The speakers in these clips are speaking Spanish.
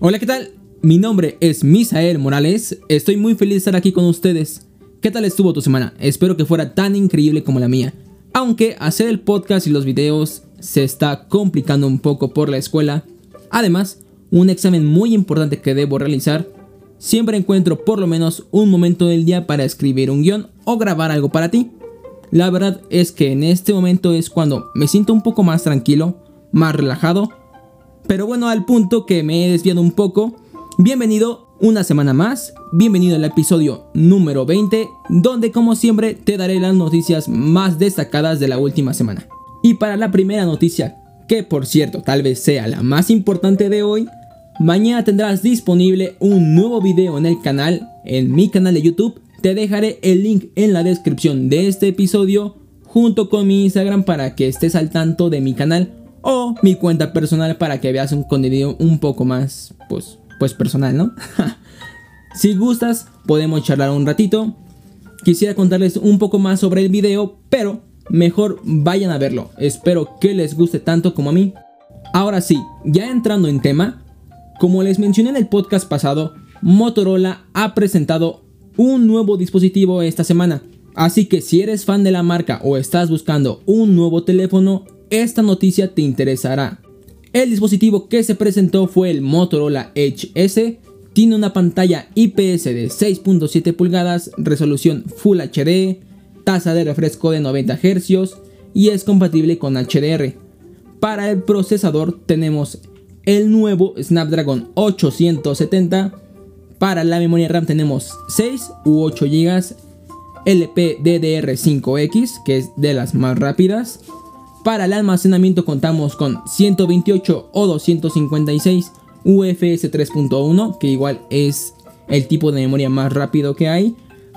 Hola, ¿qué tal? Mi nombre es Misael Morales, estoy muy feliz de estar aquí con ustedes. ¿Qué tal estuvo tu semana? Espero que fuera tan increíble como la mía. Aunque hacer el podcast y los videos se está complicando un poco por la escuela. Además, un examen muy importante que debo realizar. Siempre encuentro por lo menos un momento del día para escribir un guion o grabar algo para ti. La verdad es que en este momento es cuando me siento un poco más tranquilo, más relajado. Pero bueno, al punto que me he desviado un poco. Bienvenido una semana más, bienvenido al episodio número 20, donde como siempre te daré las noticias más destacadas de la última semana. Y para la primera noticia, que por cierto tal vez sea la más importante de hoy, mañana tendrás disponible un nuevo video en el canal, en mi canal de YouTube, te dejaré el link en la descripción de este episodio junto con mi Instagram para que estés al tanto de mi canal o mi cuenta personal para que veas un contenido un poco más, pues, pues personal, ¿no? si gustas, podemos charlar un ratito. Quisiera contarles un poco más sobre el video, pero mejor vayan a verlo. Espero que les guste tanto como a mí. Ahora sí, ya entrando en tema, como les mencioné en el podcast pasado, Motorola ha presentado un nuevo dispositivo esta semana. Así que si eres fan de la marca o estás buscando un nuevo teléfono, esta noticia te interesará. El dispositivo que se presentó fue el Motorola Edge S. Tiene una pantalla IPS de 6.7 pulgadas, resolución Full HD, tasa de refresco de 90 Hz y es compatible con HDR. Para el procesador tenemos el nuevo Snapdragon 870 para la memoria RAM tenemos 6 u 8 GB LPDDR5X, que es de las más rápidas. Para el almacenamiento contamos con 128 o 256 UFS 3.1, que igual es el tipo de memoria más rápido que hay.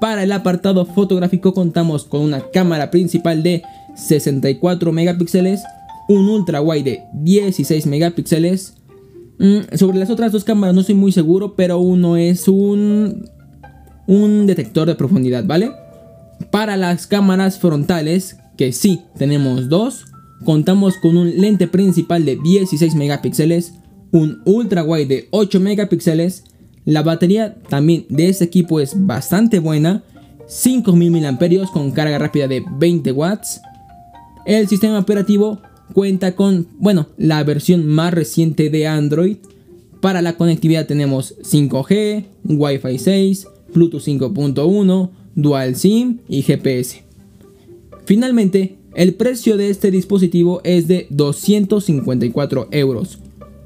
Para el apartado fotográfico contamos con una cámara principal de 64 megapíxeles, un ultra wide de 16 megapíxeles, Mm, sobre las otras dos cámaras no estoy muy seguro, pero uno es un, un detector de profundidad, ¿vale? Para las cámaras frontales, que sí tenemos dos, contamos con un lente principal de 16 megapíxeles, un ultra wide de 8 megapíxeles, la batería también de este equipo es bastante buena, 5000 mAh con carga rápida de 20 watts, el sistema operativo cuenta con, bueno, la versión más reciente de Android. Para la conectividad tenemos 5G, Wi-Fi 6, Bluetooth 5.1, Dual SIM y GPS. Finalmente, el precio de este dispositivo es de 254 euros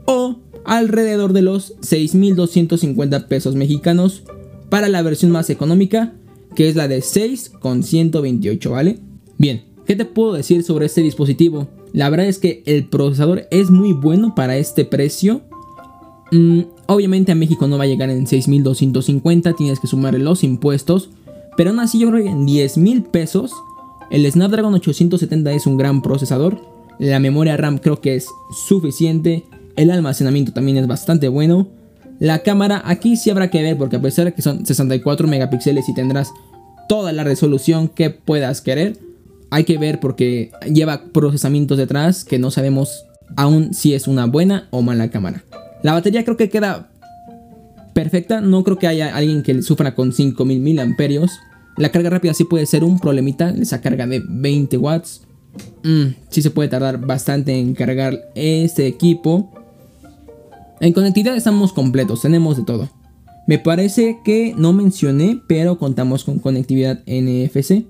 o alrededor de los 6.250 pesos mexicanos para la versión más económica, que es la de 6 con 128, ¿vale? Bien, ¿qué te puedo decir sobre este dispositivo? La verdad es que el procesador es muy bueno para este precio. Mm, obviamente a México no va a llegar en 6.250, tienes que sumarle los impuestos. Pero aún así yo creo que en 10.000 pesos el Snapdragon 870 es un gran procesador. La memoria RAM creo que es suficiente. El almacenamiento también es bastante bueno. La cámara aquí sí habrá que ver porque a pesar de que son 64 megapíxeles y tendrás toda la resolución que puedas querer, hay que ver porque lleva procesamientos detrás que no sabemos aún si es una buena o mala cámara. La batería creo que queda perfecta, no creo que haya alguien que sufra con 5000 mAh. La carga rápida sí puede ser un problemita, esa carga de 20 watts. Mm, sí se puede tardar bastante en cargar este equipo. En conectividad estamos completos, tenemos de todo. Me parece que no mencioné, pero contamos con conectividad NFC.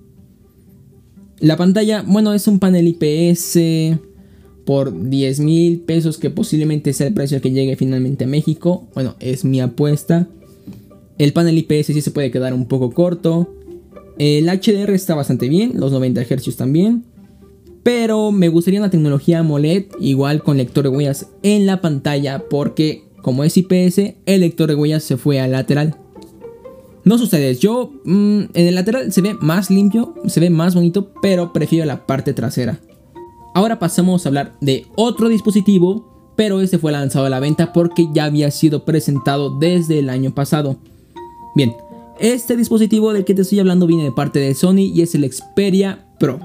La pantalla, bueno, es un panel IPS por 10 mil pesos, que posiblemente sea el precio que llegue finalmente a México. Bueno, es mi apuesta. El panel IPS sí se puede quedar un poco corto. El HDR está bastante bien, los 90 Hz también. Pero me gustaría una tecnología AMOLED igual con lector de huellas en la pantalla porque como es IPS, el lector de huellas se fue al lateral. No sucede, yo mm, en el lateral se ve más limpio, se ve más bonito, pero prefiero la parte trasera. Ahora pasamos a hablar de otro dispositivo, pero este fue lanzado a la venta porque ya había sido presentado desde el año pasado. Bien, este dispositivo del que te estoy hablando viene de parte de Sony y es el Xperia Pro.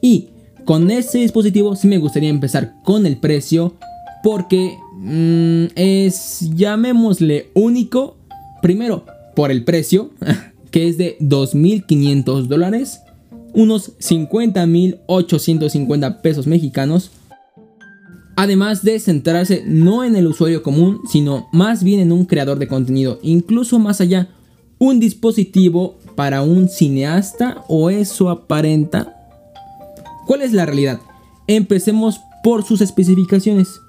Y con este dispositivo sí me gustaría empezar con el precio porque mm, es, llamémosle único, primero por el precio, que es de 2.500 dólares, unos 50.850 pesos mexicanos. Además de centrarse no en el usuario común, sino más bien en un creador de contenido, incluso más allá, un dispositivo para un cineasta o eso aparenta. ¿Cuál es la realidad? Empecemos por sus especificaciones.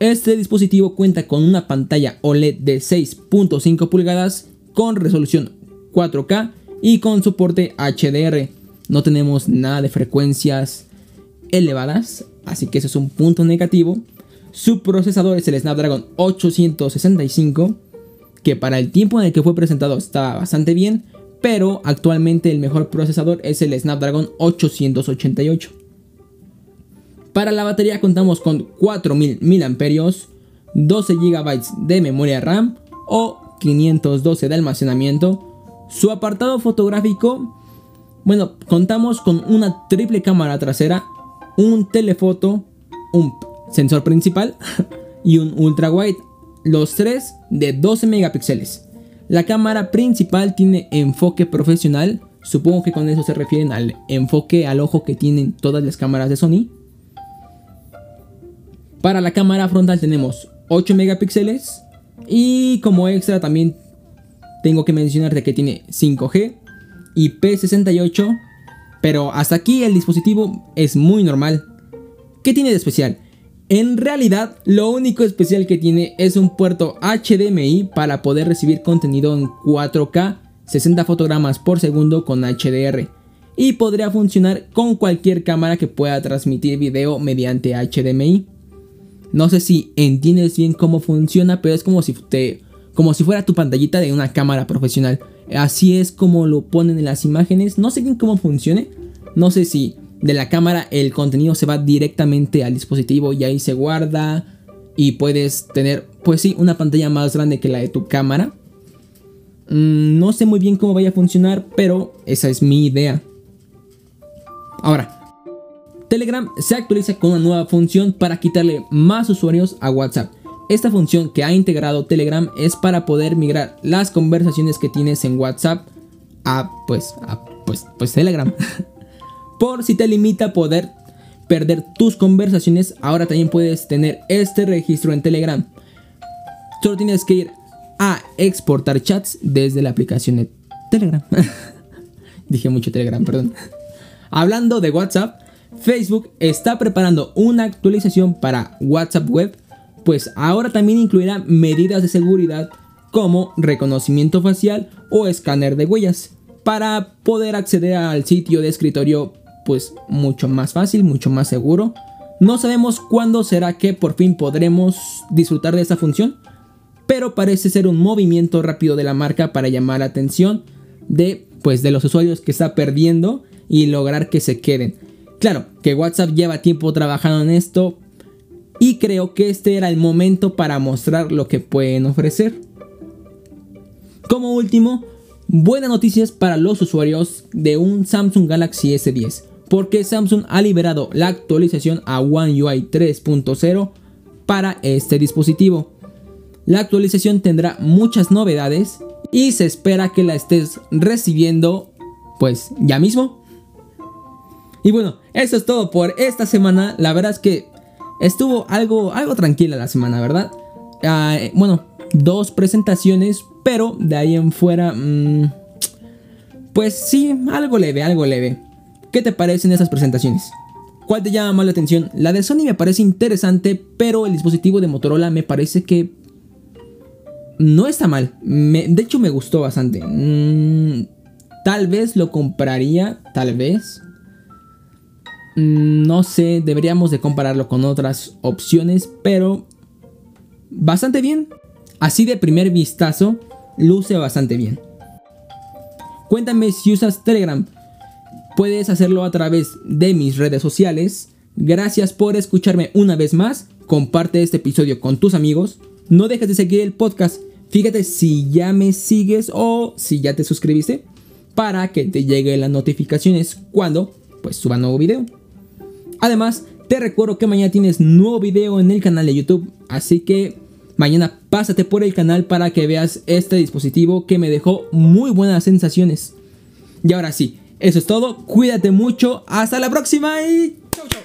Este dispositivo cuenta con una pantalla OLED de 6.5 pulgadas con resolución 4K y con soporte HDR. No tenemos nada de frecuencias elevadas, así que eso es un punto negativo. Su procesador es el Snapdragon 865, que para el tiempo en el que fue presentado estaba bastante bien, pero actualmente el mejor procesador es el Snapdragon 888. Para la batería contamos con 4000 mAh, 12 GB de memoria RAM o 512 de almacenamiento. Su apartado fotográfico, bueno, contamos con una triple cámara trasera, un telefoto, un sensor principal y un ultra wide, los tres de 12 megapíxeles. La cámara principal tiene enfoque profesional, supongo que con eso se refieren al enfoque al ojo que tienen todas las cámaras de Sony. Para la cámara frontal tenemos 8 megapíxeles, y como extra también tengo que mencionarte que tiene 5G y P68. Pero hasta aquí el dispositivo es muy normal. ¿Qué tiene de especial? En realidad, lo único especial que tiene es un puerto HDMI para poder recibir contenido en 4K, 60 fotogramas por segundo con HDR. Y podría funcionar con cualquier cámara que pueda transmitir video mediante HDMI. No sé si entiendes bien cómo funciona, pero es como si como si fuera tu pantallita de una cámara profesional. Así es como lo ponen en las imágenes. No sé bien cómo funcione. No sé si de la cámara el contenido se va directamente al dispositivo y ahí se guarda y puedes tener, pues sí, una pantalla más grande que la de tu cámara. Mm, no sé muy bien cómo vaya a funcionar, pero esa es mi idea. Ahora, Telegram se actualiza con una nueva función para quitarle más usuarios a WhatsApp. Esta función que ha integrado Telegram es para poder migrar las conversaciones que tienes en WhatsApp a pues a pues, pues Telegram. Por si te limita poder perder tus conversaciones, ahora también puedes tener este registro en Telegram. Solo tienes que ir a exportar chats desde la aplicación de Telegram. Dije mucho Telegram, perdón. Hablando de WhatsApp, Facebook está preparando una actualización para WhatsApp Web, pues ahora también incluirá medidas de seguridad como reconocimiento facial o escáner de huellas para poder acceder al sitio de escritorio pues mucho más fácil, mucho más seguro. No sabemos cuándo será que por fin podremos disfrutar de esta función, pero parece ser un movimiento rápido de la marca para llamar la atención de pues de los usuarios que está perdiendo y lograr que se queden. Claro, que WhatsApp lleva tiempo trabajando en esto y creo que este era el momento para mostrar lo que pueden ofrecer. Como último, buenas noticias para los usuarios de un Samsung Galaxy S10, porque Samsung ha liberado la actualización a One UI 3.0 para este dispositivo. La actualización tendrá muchas novedades y se espera que la estés recibiendo pues ya mismo. Y bueno, eso es todo por esta semana. La verdad es que estuvo algo, algo tranquila la semana, ¿verdad? Ah, eh, bueno, dos presentaciones, pero de ahí en fuera... Mm, pues sí, algo leve, algo leve. ¿Qué te parecen esas presentaciones? ¿Cuál te llama más la atención? La de Sony me parece interesante, pero el dispositivo de Motorola me parece que no está mal. de hecho, me gustó bastante. Mm, tal vez lo compraría, tal vez. Mm, no sé, deberíamos de compararlo con otras opciones, pero bastante bien. Así de primer vistazo, luce bastante bien. Cuéntame si usas Telegram. Puedes hacerlo a través de mis redes sociales. Gracias por escucharme una vez más. Comparte este episodio con tus amigos. No dejes de seguir el podcast. Fíjate si ya me sigues o si ya te suscribiste para que te lleguen las notificaciones cuando pues suba nuevo video. Además, te recuerdo que mañana tienes nuevo video en el canal de YouTube, así que mañana pásate por el canal para que veas este dispositivo que me dejó muy buenas sensaciones. Y ahora sí, eso es todo, cuídate mucho, hasta la próxima y chau chau.